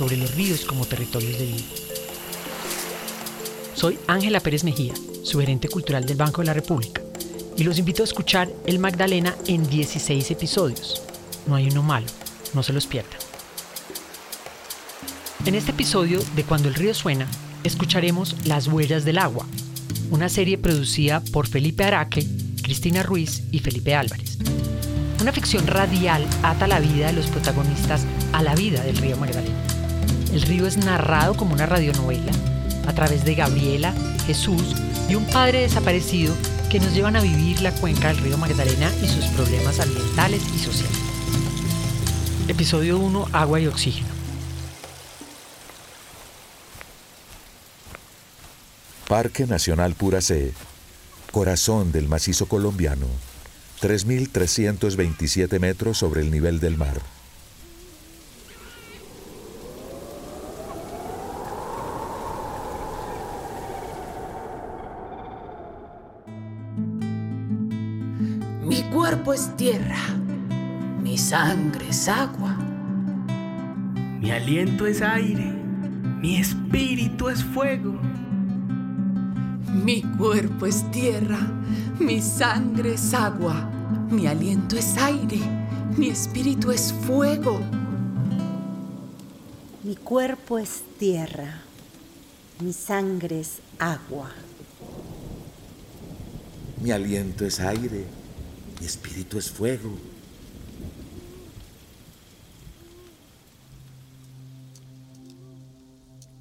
sobre los ríos como territorios de vida. Soy Ángela Pérez Mejía, su gerente cultural del Banco de la República, y los invito a escuchar El Magdalena en 16 episodios. No hay uno malo, no se los pierdan. En este episodio de Cuando el río suena, escucharemos Las huellas del agua, una serie producida por Felipe Araque, Cristina Ruiz y Felipe Álvarez. Una ficción radial ata la vida de los protagonistas a la vida del río Magdalena. El río es narrado como una radionovela a través de Gabriela, Jesús y un padre desaparecido que nos llevan a vivir la cuenca del río Magdalena y sus problemas ambientales y sociales. Episodio 1, Agua y Oxígeno. Parque Nacional Puracé, corazón del macizo colombiano, 3.327 metros sobre el nivel del mar. Cuerpo es tierra, mi sangre es agua. Mi aliento es aire, mi espíritu es fuego. Mi cuerpo es tierra, mi sangre es agua, mi aliento es aire, mi espíritu es fuego. Mi cuerpo es tierra, mi sangre es agua. Mi aliento es aire, mi espíritu es fuego.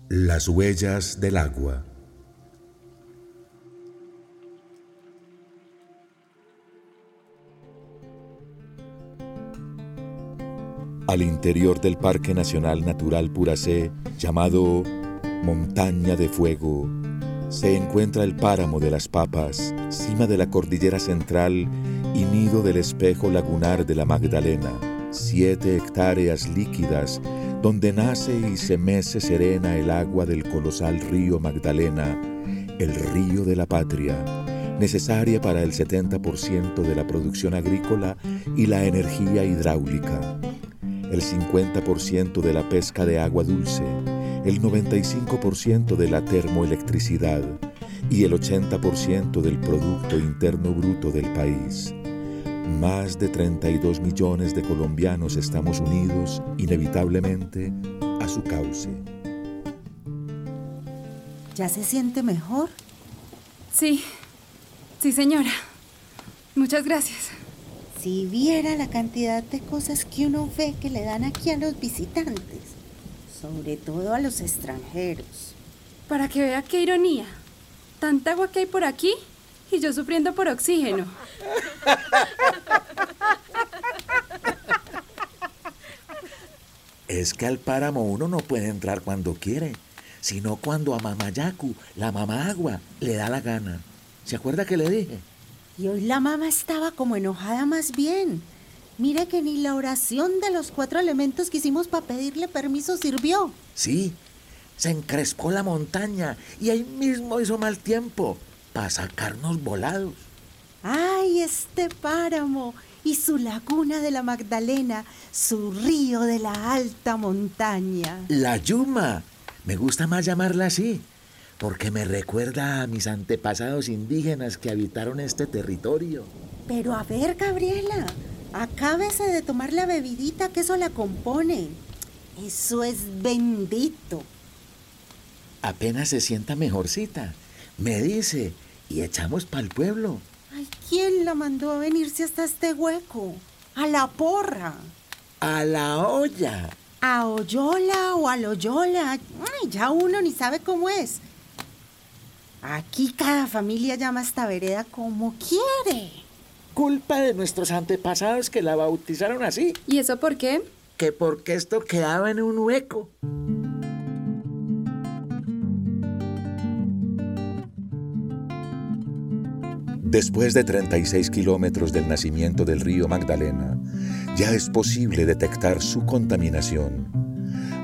Las huellas del agua. Al interior del Parque Nacional Natural Puracé, llamado Montaña de Fuego, se encuentra el páramo de las Papas, cima de la cordillera central y nido del espejo lagunar de la Magdalena, siete hectáreas líquidas donde nace y se mece serena el agua del colosal río Magdalena, el río de la patria, necesaria para el 70% de la producción agrícola y la energía hidráulica, el 50% de la pesca de agua dulce, el 95% de la termoelectricidad y el 80% del Producto Interno Bruto del país. Más de 32 millones de colombianos estamos unidos inevitablemente a su cauce. ¿Ya se siente mejor? Sí, sí señora. Muchas gracias. Si viera la cantidad de cosas que uno ve que le dan aquí a los visitantes, sobre todo a los extranjeros. Para que vea qué ironía. Tanta agua que hay por aquí y yo sufriendo por oxígeno. Es que al páramo uno no puede entrar cuando quiere, sino cuando a Mamayaku, la mamá agua, le da la gana. ¿Se acuerda que le dije? Y hoy la mamá estaba como enojada más bien. Mire que ni la oración de los cuatro elementos que hicimos para pedirle permiso sirvió. Sí, se encrespó la montaña y ahí mismo hizo mal tiempo para sacarnos volados. ¡Ay, este páramo! Y su laguna de la Magdalena, su río de la alta montaña. La Yuma. Me gusta más llamarla así, porque me recuerda a mis antepasados indígenas que habitaron este territorio. Pero a ver, Gabriela, acábese de tomar la bebidita que eso la compone. Eso es bendito. Apenas se sienta mejorcita. Me dice, y echamos para el pueblo. Ay, ¿quién la mandó a venirse hasta este hueco? A la porra. A la olla. A Oyola o a Loyola. Ay, ya uno ni sabe cómo es. Aquí cada familia llama a esta vereda como quiere. Culpa de nuestros antepasados que la bautizaron así. ¿Y eso por qué? Que porque esto quedaba en un hueco. Después de 36 kilómetros del nacimiento del río Magdalena, ya es posible detectar su contaminación.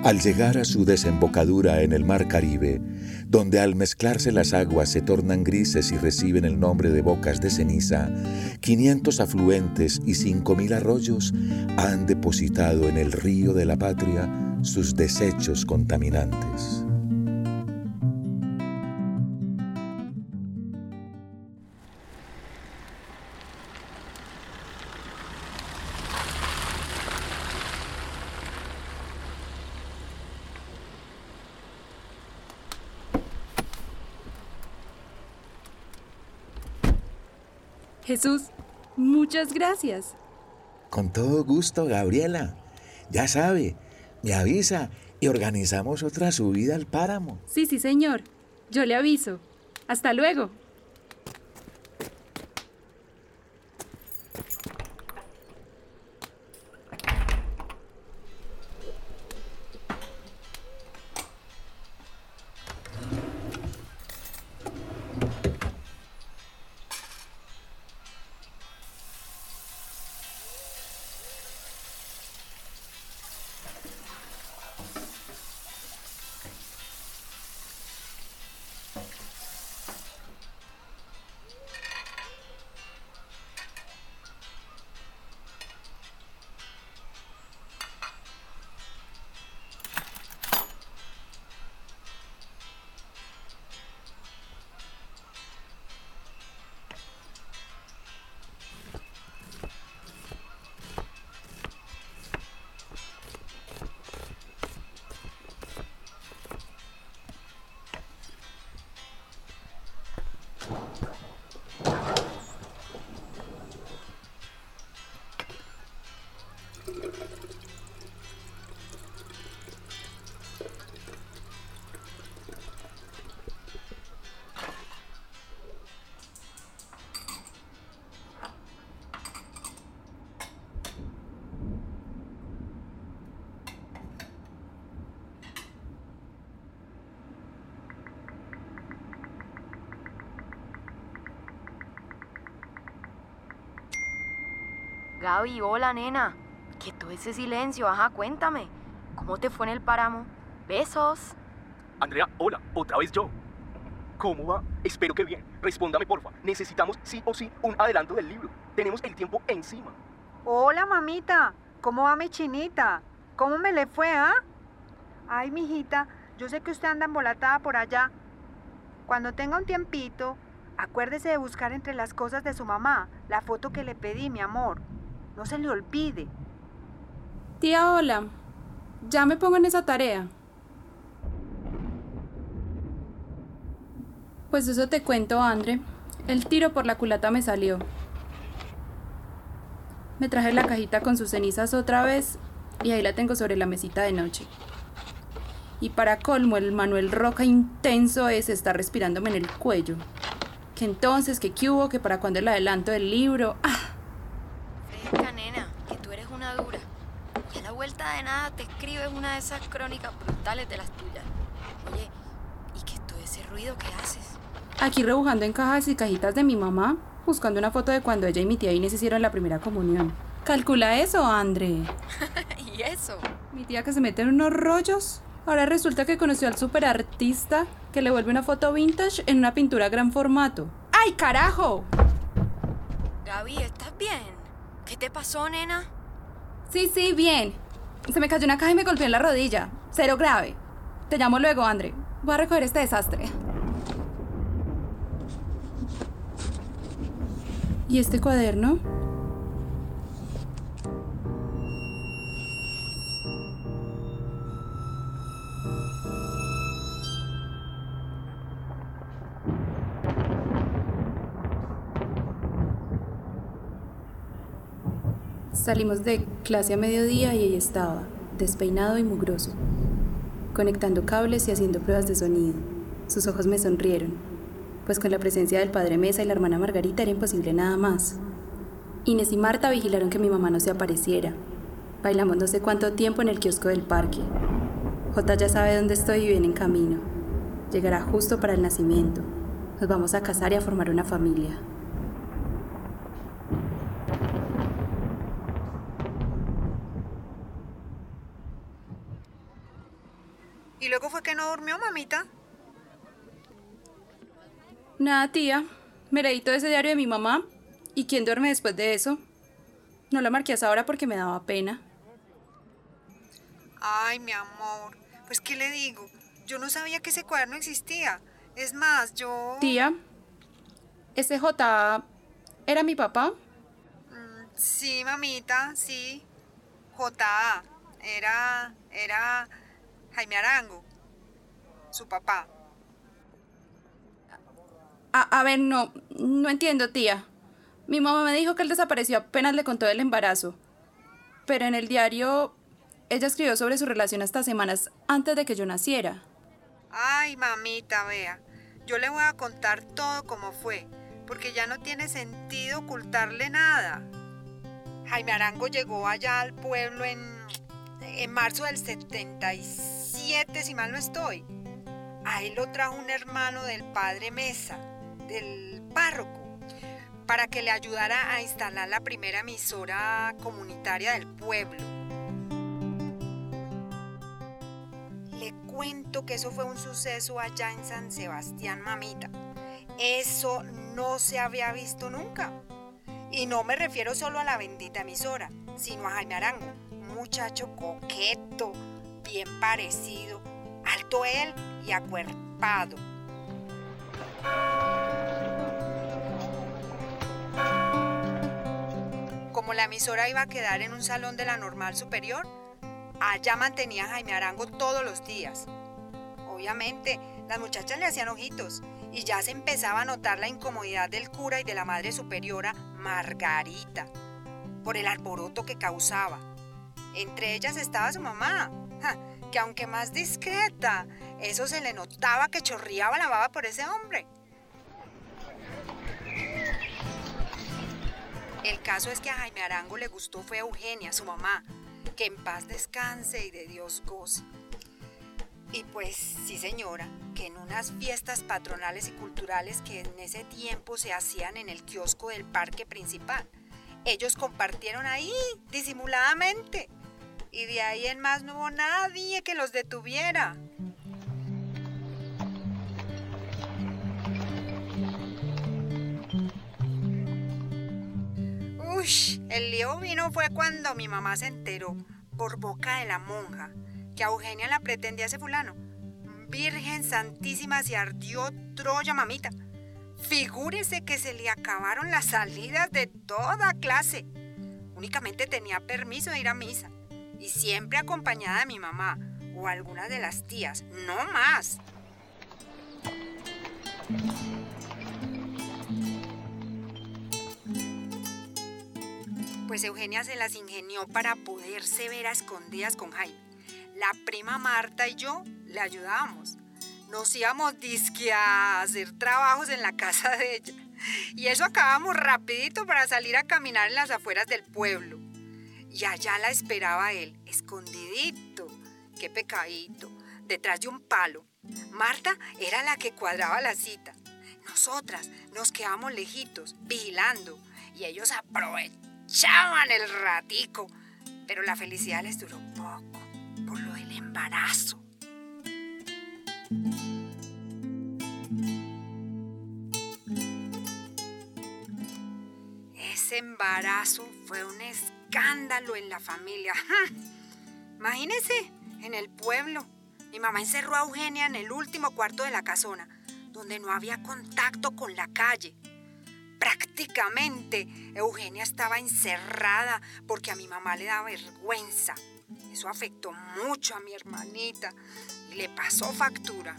Al llegar a su desembocadura en el Mar Caribe, donde al mezclarse las aguas se tornan grises y reciben el nombre de bocas de ceniza, 500 afluentes y 5.000 arroyos han depositado en el río de la patria sus desechos contaminantes. Jesús, muchas gracias. Con todo gusto, Gabriela. Ya sabe, me avisa y organizamos otra subida al páramo. Sí, sí, señor. Yo le aviso. Hasta luego. Gaby, hola nena. ¿Qué todo ese silencio? Ajá, cuéntame. ¿Cómo te fue en el páramo? Besos. Andrea, hola, otra vez yo. ¿Cómo va? Espero que bien. Respóndame, porfa. Necesitamos sí o sí un adelanto del libro. Tenemos el tiempo encima. Hola, mamita. ¿Cómo va mi chinita? ¿Cómo me le fue, ah? Ay, mijita, yo sé que usted anda embolatada por allá. Cuando tenga un tiempito, acuérdese de buscar entre las cosas de su mamá la foto que le pedí, mi amor. No se le olvide. Tía, hola. Ya me pongo en esa tarea. Pues eso te cuento, Andre. El tiro por la culata me salió. Me traje la cajita con sus cenizas otra vez y ahí la tengo sobre la mesita de noche. Y para colmo, el Manuel Roca intenso ese está respirándome en el cuello. Que entonces, que qué hubo, que para cuando el adelanto del libro. ¡Ah! Fresca, nena, que tú eres una dura. Y a la vuelta de nada te escribes una de esas crónicas brutales de las tuyas. Oye, ¿y qué es todo ese ruido que haces? Aquí rebujando en cajas y cajitas de mi mamá, buscando una foto de cuando ella y mi tía Inés hicieron la primera comunión. Calcula eso, Andre. ¿Y eso? Mi tía que se mete en unos rollos. Ahora resulta que conoció al superartista que le vuelve una foto vintage en una pintura gran formato. ¡Ay, carajo! Gaby, ¿estás bien? ¿Qué te pasó, nena? Sí, sí, bien. Se me cayó una caja y me golpeó en la rodilla. Cero grave. Te llamo luego, Andre. Voy a recoger este desastre. ¿Y este cuaderno? Salimos de clase a mediodía y ahí estaba, despeinado y mugroso, conectando cables y haciendo pruebas de sonido. Sus ojos me sonrieron, pues con la presencia del padre Mesa y la hermana Margarita era imposible nada más. Inés y Marta vigilaron que mi mamá no se apareciera. Bailamos no sé cuánto tiempo en el kiosco del parque. J ya sabe dónde estoy y viene en camino. Llegará justo para el nacimiento. Nos vamos a casar y a formar una familia. ¿Y luego fue que no durmió, mamita? Nada, tía. Me leí todo ese diario de mi mamá. ¿Y quién duerme después de eso? No la marqué hasta ahora porque me daba pena. Ay, mi amor. Pues, ¿qué le digo? Yo no sabía que ese cuaderno existía. Es más, yo... Tía, ¿ese J era mi papá? Mm, sí, mamita, sí. J. Era... Era... Jaime Arango. Su papá. A, a ver, no, no entiendo, tía. Mi mamá me dijo que él desapareció apenas le contó del embarazo. Pero en el diario, ella escribió sobre su relación hasta semanas antes de que yo naciera. Ay, mamita, vea. Yo le voy a contar todo como fue, porque ya no tiene sentido ocultarle nada. Jaime Arango llegó allá al pueblo en, en marzo del 77, si mal no estoy. Ahí lo trajo un hermano del padre Mesa, del párroco para que le ayudara a instalar la primera emisora comunitaria del pueblo. Le cuento que eso fue un suceso allá en San Sebastián, mamita. Eso no se había visto nunca. Y no me refiero solo a la bendita emisora, sino a Jaime Arango, muchacho coqueto, bien parecido, alto él y acuerpado. Como la emisora iba a quedar en un salón de la normal superior, allá mantenía Jaime Arango todos los días. Obviamente, las muchachas le hacían ojitos y ya se empezaba a notar la incomodidad del cura y de la madre superiora, Margarita, por el alboroto que causaba. Entre ellas estaba su mamá, que aunque más discreta, eso se le notaba que chorreaba la baba por ese hombre. El caso es que a Jaime Arango le gustó fue Eugenia, su mamá, que en paz descanse y de Dios goce. Y pues sí señora, que en unas fiestas patronales y culturales que en ese tiempo se hacían en el kiosco del parque principal, ellos compartieron ahí disimuladamente. Y de ahí en más no hubo nadie que los detuviera. Uy, el lío vino fue cuando mi mamá se enteró, por boca de la monja, que a Eugenia la pretendía ese fulano. Virgen Santísima se ardió Troya, mamita. Figúrese que se le acabaron las salidas de toda clase. Únicamente tenía permiso de ir a misa. Y siempre acompañada de mi mamá o alguna de las tías, no más. Pues Eugenia se las ingenió para poderse ver a escondidas con Jaime. La prima Marta y yo le ayudábamos. Nos íbamos disque a hacer trabajos en la casa de ella. Y eso acabamos rapidito para salir a caminar en las afueras del pueblo. Y allá la esperaba él, escondidito, qué pecadito, detrás de un palo. Marta era la que cuadraba la cita. Nosotras nos quedamos lejitos, vigilando, y ellos aprovechaban el ratico. Pero la felicidad les duró poco, por lo del embarazo. Ese embarazo fue un escándalo en la familia. Imagínense, en el pueblo. Mi mamá encerró a Eugenia en el último cuarto de la casona, donde no había contacto con la calle. Prácticamente Eugenia estaba encerrada porque a mi mamá le daba vergüenza. Eso afectó mucho a mi hermanita y le pasó factura.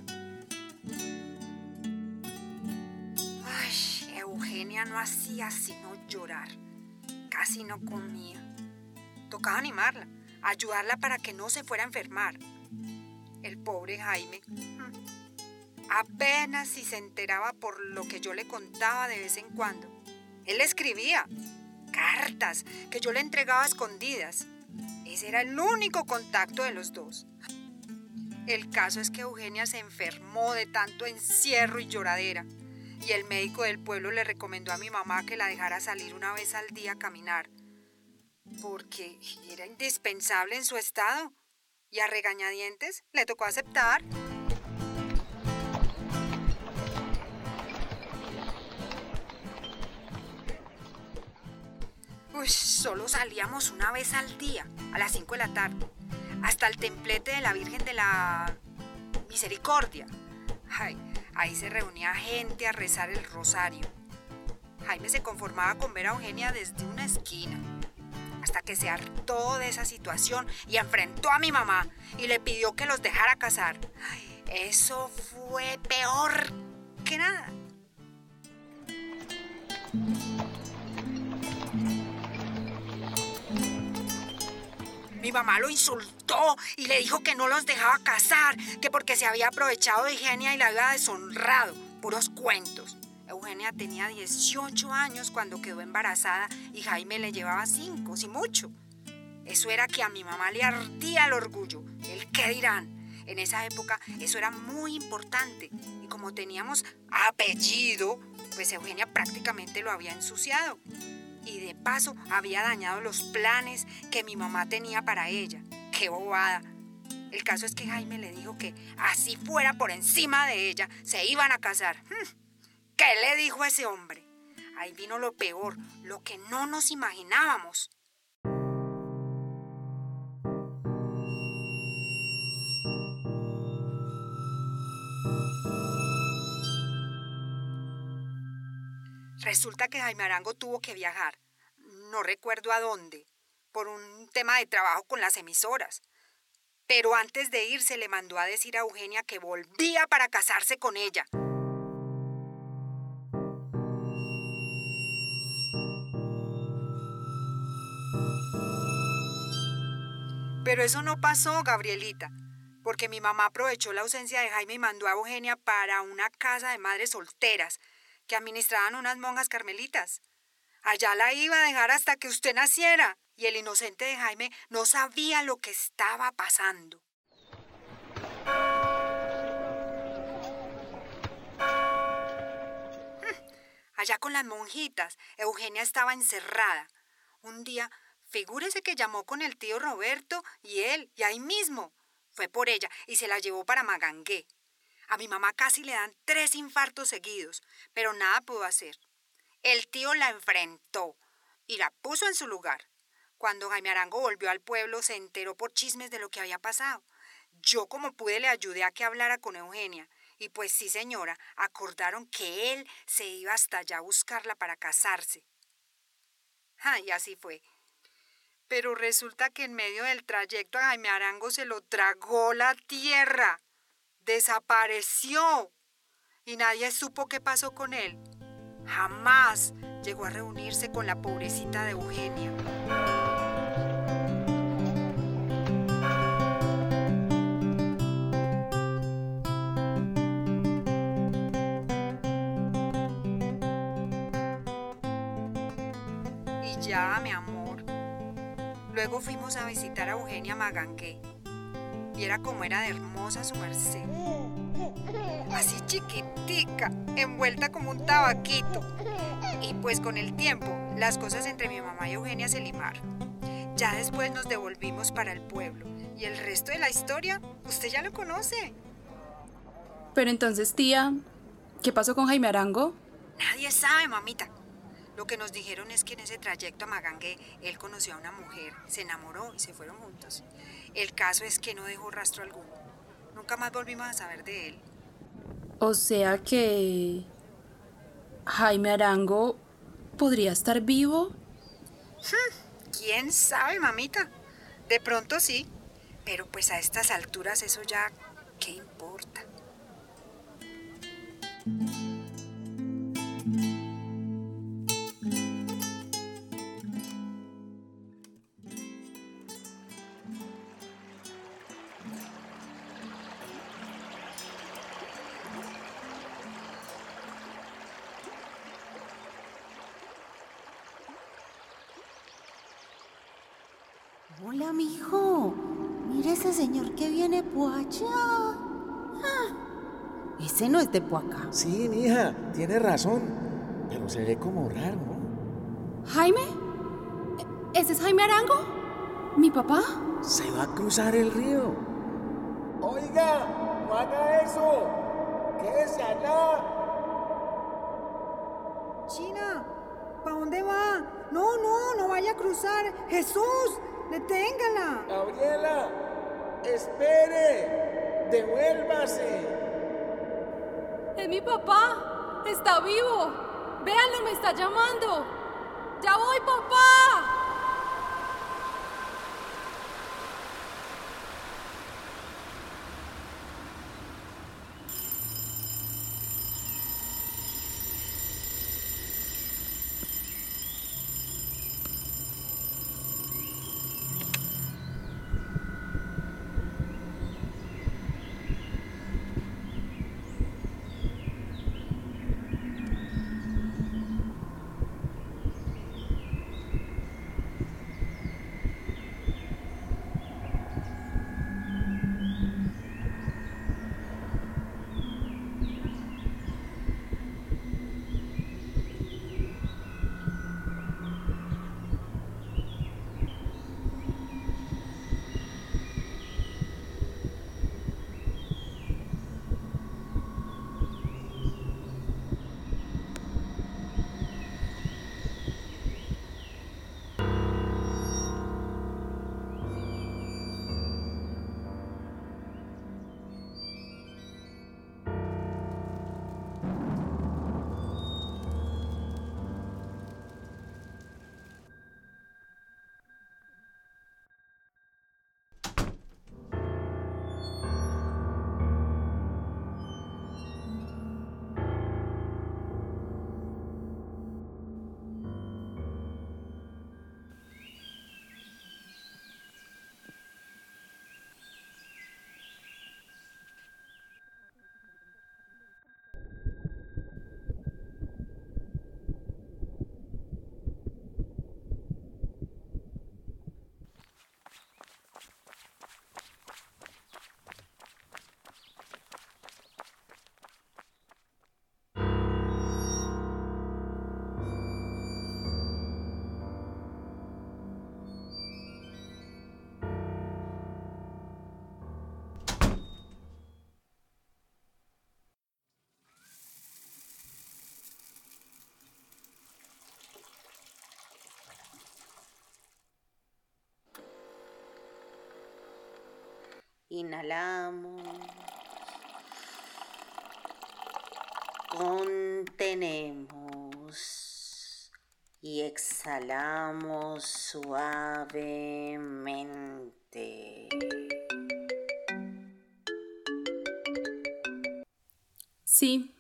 Ay, Eugenia no hacía sino llorar. Casi no comía. Tocaba animarla, ayudarla para que no se fuera a enfermar. El pobre Jaime apenas si se enteraba por lo que yo le contaba de vez en cuando. Él escribía cartas que yo le entregaba a escondidas. Ese era el único contacto de los dos. El caso es que Eugenia se enfermó de tanto encierro y lloradera y el médico del pueblo le recomendó a mi mamá que la dejara salir una vez al día a caminar, porque era indispensable en su estado y a regañadientes le tocó aceptar. Uy, solo salíamos una vez al día, a las 5 de la tarde, hasta el templete de la Virgen de la Misericordia. Ay, ahí se reunía gente a rezar el rosario. Jaime se conformaba con ver a Eugenia desde una esquina, hasta que se hartó de esa situación y enfrentó a mi mamá y le pidió que los dejara casar. Ay, eso fue peor que nada. Mi mamá lo insultó y le dijo que no los dejaba casar, que porque se había aprovechado de Eugenia y la había deshonrado. Puros cuentos. Eugenia tenía 18 años cuando quedó embarazada y Jaime le llevaba 5, si mucho. Eso era que a mi mamá le ardía el orgullo. El qué dirán. En esa época eso era muy importante y como teníamos apellido, pues Eugenia prácticamente lo había ensuciado y de paso había dañado los planes que mi mamá tenía para ella. ¡Qué bobada! El caso es que Jaime le dijo que así fuera por encima de ella, se iban a casar. Hmm, ¿Qué le dijo ese hombre? Ahí vino lo peor, lo que no nos imaginábamos. Resulta que Jaime Arango tuvo que viajar, no recuerdo a dónde, por un tema de trabajo con las emisoras. Pero antes de irse le mandó a decir a Eugenia que volvía para casarse con ella. Pero eso no pasó, Gabrielita, porque mi mamá aprovechó la ausencia de Jaime y mandó a Eugenia para una casa de madres solteras que administraban unas monjas carmelitas. Allá la iba a dejar hasta que usted naciera. Y el inocente de Jaime no sabía lo que estaba pasando. Allá con las monjitas, Eugenia estaba encerrada. Un día, figúrese que llamó con el tío Roberto y él, y ahí mismo. Fue por ella y se la llevó para Magangué. A mi mamá casi le dan tres infartos seguidos, pero nada pudo hacer. El tío la enfrentó y la puso en su lugar. Cuando Jaime Arango volvió al pueblo se enteró por chismes de lo que había pasado. Yo como pude le ayudé a que hablara con Eugenia. Y pues sí, señora, acordaron que él se iba hasta allá a buscarla para casarse. Ah, y así fue. Pero resulta que en medio del trayecto a Jaime Arango se lo tragó la tierra. Desapareció. Y nadie supo qué pasó con él. Jamás llegó a reunirse con la pobrecita de Eugenia. Luego fuimos a visitar a Eugenia Magangué. Viera cómo era de hermosa su merced. Así chiquitica, envuelta como un tabaquito. Y pues con el tiempo, las cosas entre mi mamá y Eugenia se limaron. Ya después nos devolvimos para el pueblo. Y el resto de la historia, usted ya lo conoce. Pero entonces, tía, ¿qué pasó con Jaime Arango? Nadie sabe, mamita. Lo que nos dijeron es que en ese trayecto a Magangue él conoció a una mujer, se enamoró y se fueron juntos. El caso es que no dejó rastro alguno. Nunca más volvimos a saber de él. O sea que... Jaime Arango podría estar vivo. ¿Quién sabe, mamita? De pronto sí, pero pues a estas alturas eso ya, ¿qué importa? Hola, mijo. Mira ese señor que viene por allá. Ah, ese no es de por acá. Sí, mija, tiene razón. Pero se ve como raro, ¿no? ¿Jaime? ¿Ese es Jaime Arango? ¿Mi papá? Se va a cruzar el río. Oiga, no haga eso. Quédese allá. China, ¿para dónde va? No, no, no vaya a cruzar. Jesús, deténgala. Gabriela, espere. Devuélvase. Es mi papá. Está vivo. Véanlo, me está llamando. Ya voy, papá. Inhalamos. Contenemos. Y exhalamos suavemente. Sí,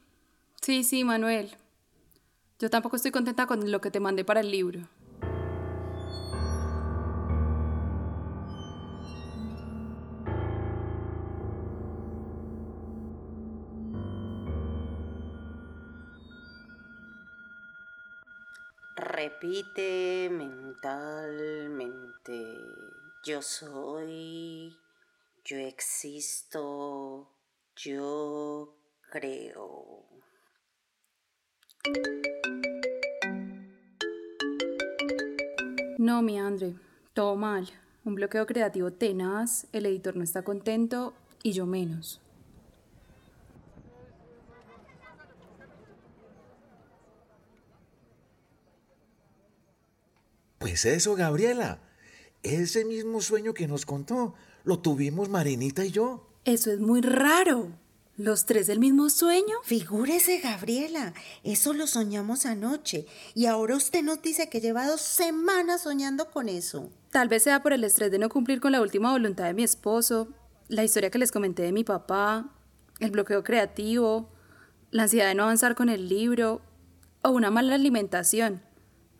sí, sí, Manuel. Yo tampoco estoy contenta con lo que te mandé para el libro. Repite mentalmente, yo soy, yo existo, yo creo. No, mi Andre, todo mal. Un bloqueo creativo tenaz, el editor no está contento y yo menos. Pues eso, Gabriela. Ese mismo sueño que nos contó, lo tuvimos Marinita y yo. Eso es muy raro. ¿Los tres del mismo sueño? Figúrese, Gabriela, eso lo soñamos anoche y ahora usted nos dice que lleva dos semanas soñando con eso. Tal vez sea por el estrés de no cumplir con la última voluntad de mi esposo, la historia que les comenté de mi papá, el bloqueo creativo, la ansiedad de no avanzar con el libro o una mala alimentación.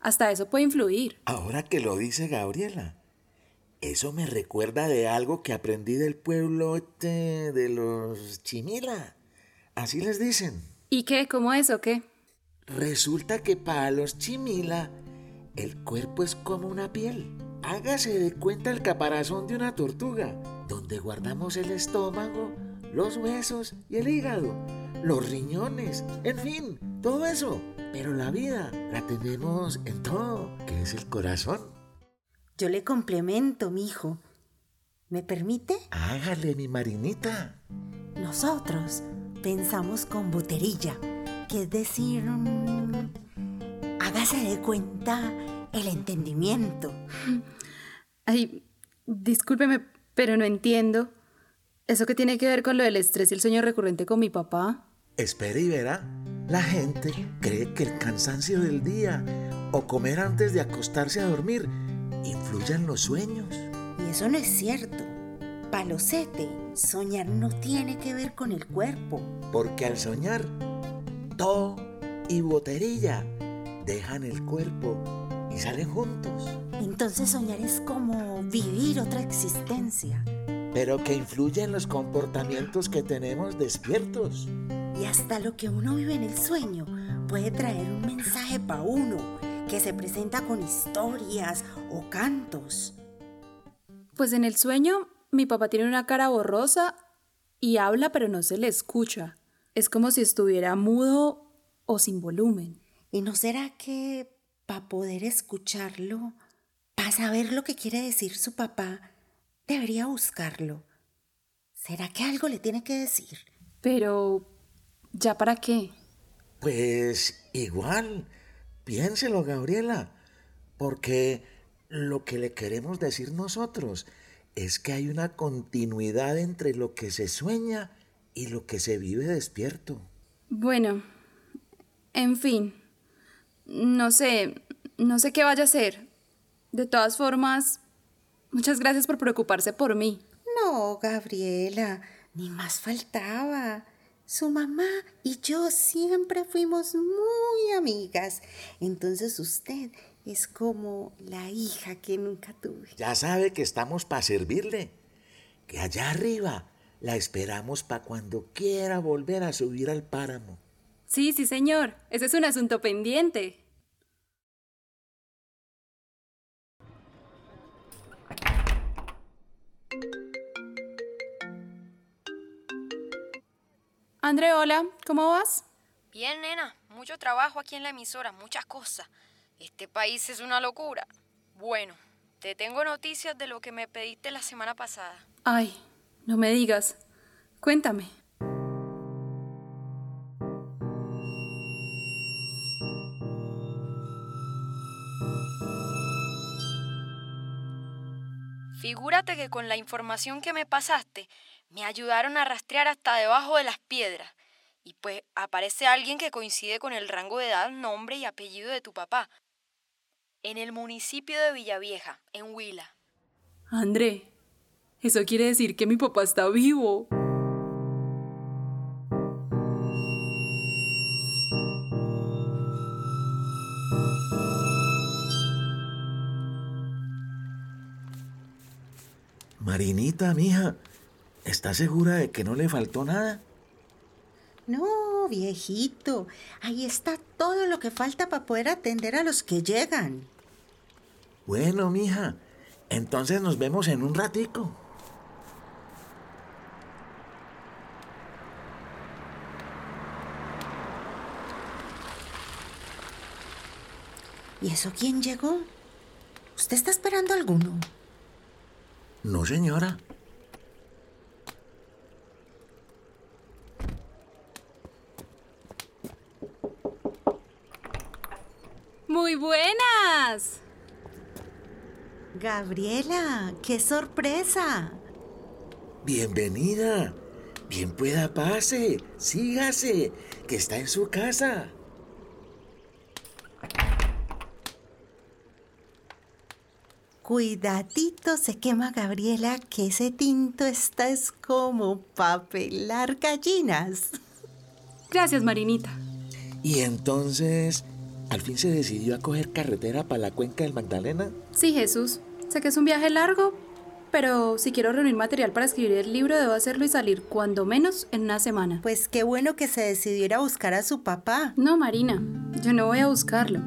Hasta eso puede influir. Ahora que lo dice Gabriela, eso me recuerda de algo que aprendí del pueblo este de los Chimila. Así les dicen. ¿Y qué? ¿Cómo es o qué? Resulta que para los Chimila el cuerpo es como una piel. Hágase de cuenta el caparazón de una tortuga, donde guardamos el estómago, los huesos y el hígado, los riñones, en fin, todo eso. Pero la vida la tenemos en todo, que es el corazón. Yo le complemento, mijo. ¿Me permite? Hágale, mi Marinita. Nosotros pensamos con boterilla, que es decir, mm, hágase de cuenta el entendimiento. Ay, discúlpeme, pero no entiendo. ¿Eso qué tiene que ver con lo del estrés y el sueño recurrente con mi papá? Espere y verá. La gente cree que el cansancio del día o comer antes de acostarse a dormir influye en los sueños. Y eso no es cierto. Palocete, soñar no tiene que ver con el cuerpo. Porque al soñar, todo y boterilla dejan el cuerpo y salen juntos. Entonces soñar es como vivir otra existencia. Pero que influye en los comportamientos que tenemos despiertos. Y hasta lo que uno vive en el sueño puede traer un mensaje para uno que se presenta con historias o cantos. Pues en el sueño mi papá tiene una cara borrosa y habla pero no se le escucha. Es como si estuviera mudo o sin volumen. ¿Y no será que para poder escucharlo, para saber lo que quiere decir su papá, debería buscarlo? ¿Será que algo le tiene que decir? Pero, ¿ya para qué? Pues igual, piénselo, Gabriela, porque lo que le queremos decir nosotros es que hay una continuidad entre lo que se sueña y lo que se vive despierto. Bueno, en fin, no sé, no sé qué vaya a hacer. De todas formas, muchas gracias por preocuparse por mí. No, Gabriela, ni más faltaba. Su mamá y yo siempre fuimos muy amigas. Entonces usted es como la hija que nunca tuve. Ya sabe que estamos para servirle. Que allá arriba la esperamos para cuando quiera volver a subir al páramo. Sí, sí, señor. Ese es un asunto pendiente. André, hola, ¿cómo vas? Bien, nena. Mucho trabajo aquí en la emisora, muchas cosas. Este país es una locura. Bueno, te tengo noticias de lo que me pediste la semana pasada. Ay, no me digas. Cuéntame. Figúrate que con la información que me pasaste, me ayudaron a rastrear hasta debajo de las piedras. Y pues aparece alguien que coincide con el rango de edad, nombre y apellido de tu papá. En el municipio de Villavieja, en Huila. André, eso quiere decir que mi papá está vivo. Marinita, mija, ¿estás segura de que no le faltó nada? No, viejito, ahí está todo lo que falta para poder atender a los que llegan. Bueno, mija, entonces nos vemos en un ratico. ¿Y eso quién llegó? ¿Usted está esperando a alguno? No, señora. Muy buenas. Gabriela, qué sorpresa. Bienvenida. Bien pueda pase. Sígase, que está en su casa. Cuidadito se quema Gabriela, que ese tinto está es como papelar gallinas. Gracias, Marinita. Y entonces, ¿al fin se decidió a coger carretera para la cuenca del Magdalena? Sí, Jesús. Sé que es un viaje largo, pero si quiero reunir material para escribir el libro, debo hacerlo y salir cuando menos en una semana. Pues qué bueno que se decidió ir a buscar a su papá. No, Marina, yo no voy a buscarlo.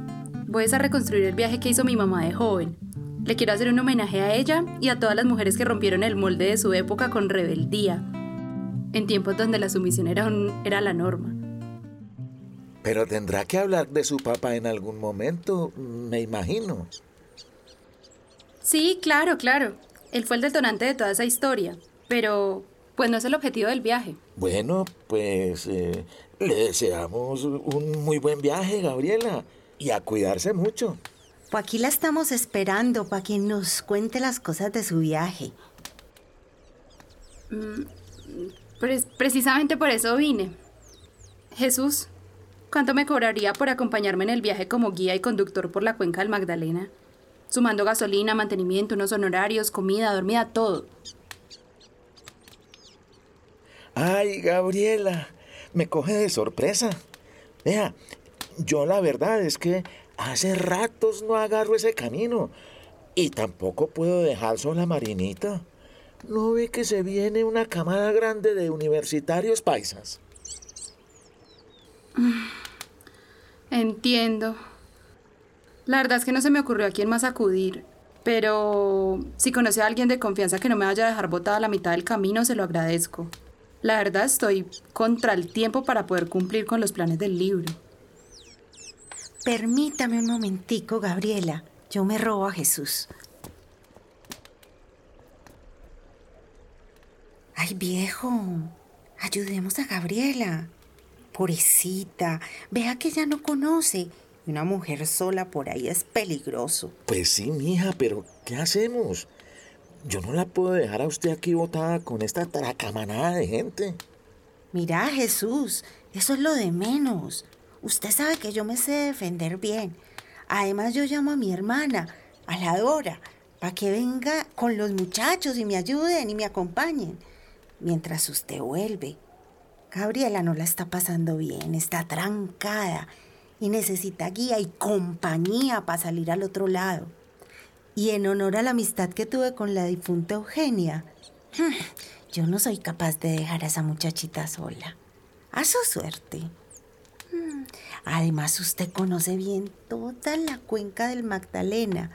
Voy a reconstruir el viaje que hizo mi mamá de joven. Le quiero hacer un homenaje a ella y a todas las mujeres que rompieron el molde de su época con rebeldía, en tiempos donde la sumisión era, un- era la norma. Pero tendrá que hablar de su papá en algún momento, me imagino. Sí, claro, claro. Él fue el detonante de toda esa historia, pero pues no es el objetivo del viaje. Bueno, pues eh, le deseamos un muy buen viaje, Gabriela, y a cuidarse mucho. Pues aquí la estamos esperando para que nos cuente las cosas de su viaje. Mm, precisamente por eso vine. Jesús, ¿cuánto me cobraría por acompañarme en el viaje como guía y conductor por la cuenca del Magdalena? Sumando gasolina, mantenimiento, unos honorarios, comida, dormida, todo. Ay, Gabriela, me coge de sorpresa. Vea, yo la verdad es que hace ratos no agarro ese camino y tampoco puedo dejar sola a Marinita. ¿No ve que se viene una camada grande de universitarios paisas? Entiendo. La verdad es que no se me ocurrió a quién más acudir, pero si conoce a alguien de confianza que no me vaya a dejar botada a la mitad del camino, se lo agradezco. La verdad estoy contra el tiempo para poder cumplir con los planes del libro. Permítame un momentico, Gabriela. Yo me robo a Jesús. Ay, viejo, ayudemos a Gabriela. Pobrecita, vea que ya no conoce. Una mujer sola por ahí es peligroso. Pues sí, mija, pero ¿qué hacemos? Yo no la puedo dejar a usted aquí botada con esta tracamanada de gente. Mira, Jesús, eso es lo de menos. Usted sabe que yo me sé defender bien. Además, yo llamo a mi hermana, a la Dora, para que venga con los muchachos y me ayuden y me acompañen. Mientras usted vuelve. Gabriela no la está pasando bien, está trancada y necesita guía y compañía para salir al otro lado. Y en honor a la amistad que tuve con la difunta Eugenia, yo no soy capaz de dejar a esa muchachita sola. A su suerte. Además, usted conoce bien toda la cuenca del Magdalena,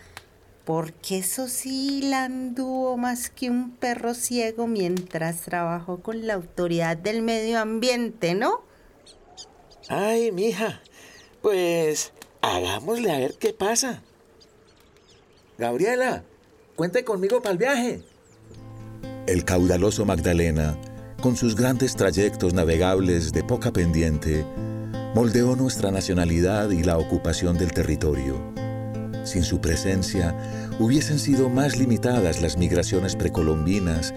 porque eso sí la anduvo más que un perro ciego mientras trabajó con la autoridad del medio ambiente, ¿no? Ay, mija, pues hagámosle a ver qué pasa. Gabriela, cuente conmigo para el viaje. El caudaloso Magdalena, con sus grandes trayectos navegables de poca pendiente, moldeó nuestra nacionalidad y la ocupación del territorio. Sin su presencia, hubiesen sido más limitadas las migraciones precolombinas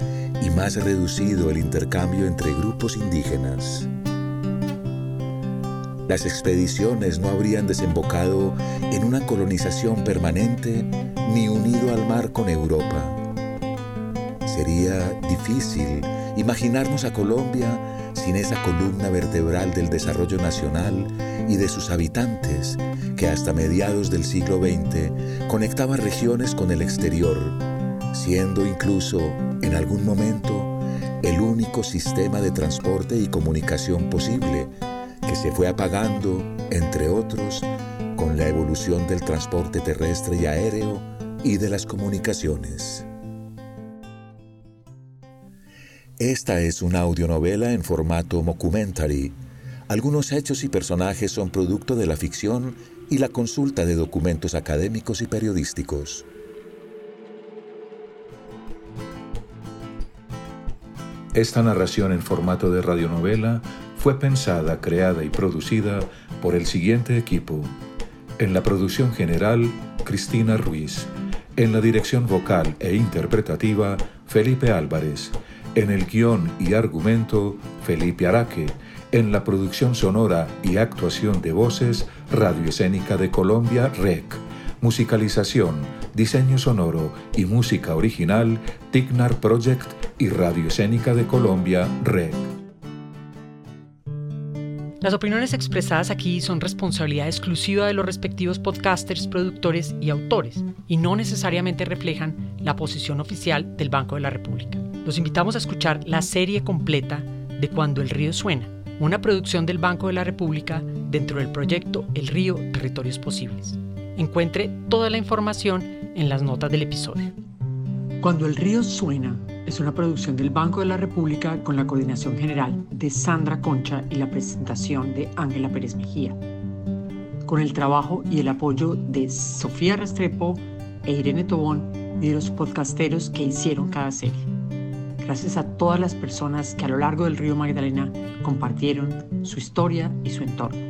y más reducido el intercambio entre grupos indígenas. Las expediciones no habrían desembocado en una colonización permanente ni unido al mar con Europa. Sería difícil imaginarnos a Colombia sin esa columna vertebral del desarrollo nacional y de sus habitantes, que hasta mediados del siglo XX conectaba regiones con el exterior, siendo incluso, en algún momento, el único sistema de transporte y comunicación posible, que se fue apagando, entre otros, con la evolución del transporte terrestre y aéreo y de las comunicaciones. Esta es una audionovela en formato mockumentary. Algunos hechos y personajes son producto de la ficción y la consulta de documentos académicos y periodísticos. Esta narración en formato de radionovela fue pensada, creada y producida por el siguiente equipo. En la producción general, Cristina Ruiz. En la dirección vocal e interpretativa, Felipe Álvarez. En el guion y argumento, Felipe Araque. En la producción sonora y actuación de voces, Radio Escénica de Colombia, REC. Musicalización, diseño sonoro y música original, Tignar Project y Radio Escénica de Colombia, REC. Las opiniones expresadas aquí son responsabilidad exclusiva de los respectivos podcasters, productores y autores, y no necesariamente reflejan la posición oficial del Banco de la República. Los invitamos a escuchar la serie completa de Cuando el río suena, una producción del Banco de la República dentro del proyecto El río Territorios Posibles. Encuentre toda la información en las notas del episodio. Cuando el río suena es una producción del Banco de la República con la coordinación general de Sandra Concha y la presentación de Ángela Pérez Mejía, con el trabajo y el apoyo de Sofía Restrepo e Irene Tobón y de los podcasteros que hicieron cada serie. Gracias a todas las personas que a lo largo del río Magdalena compartieron su historia y su entorno.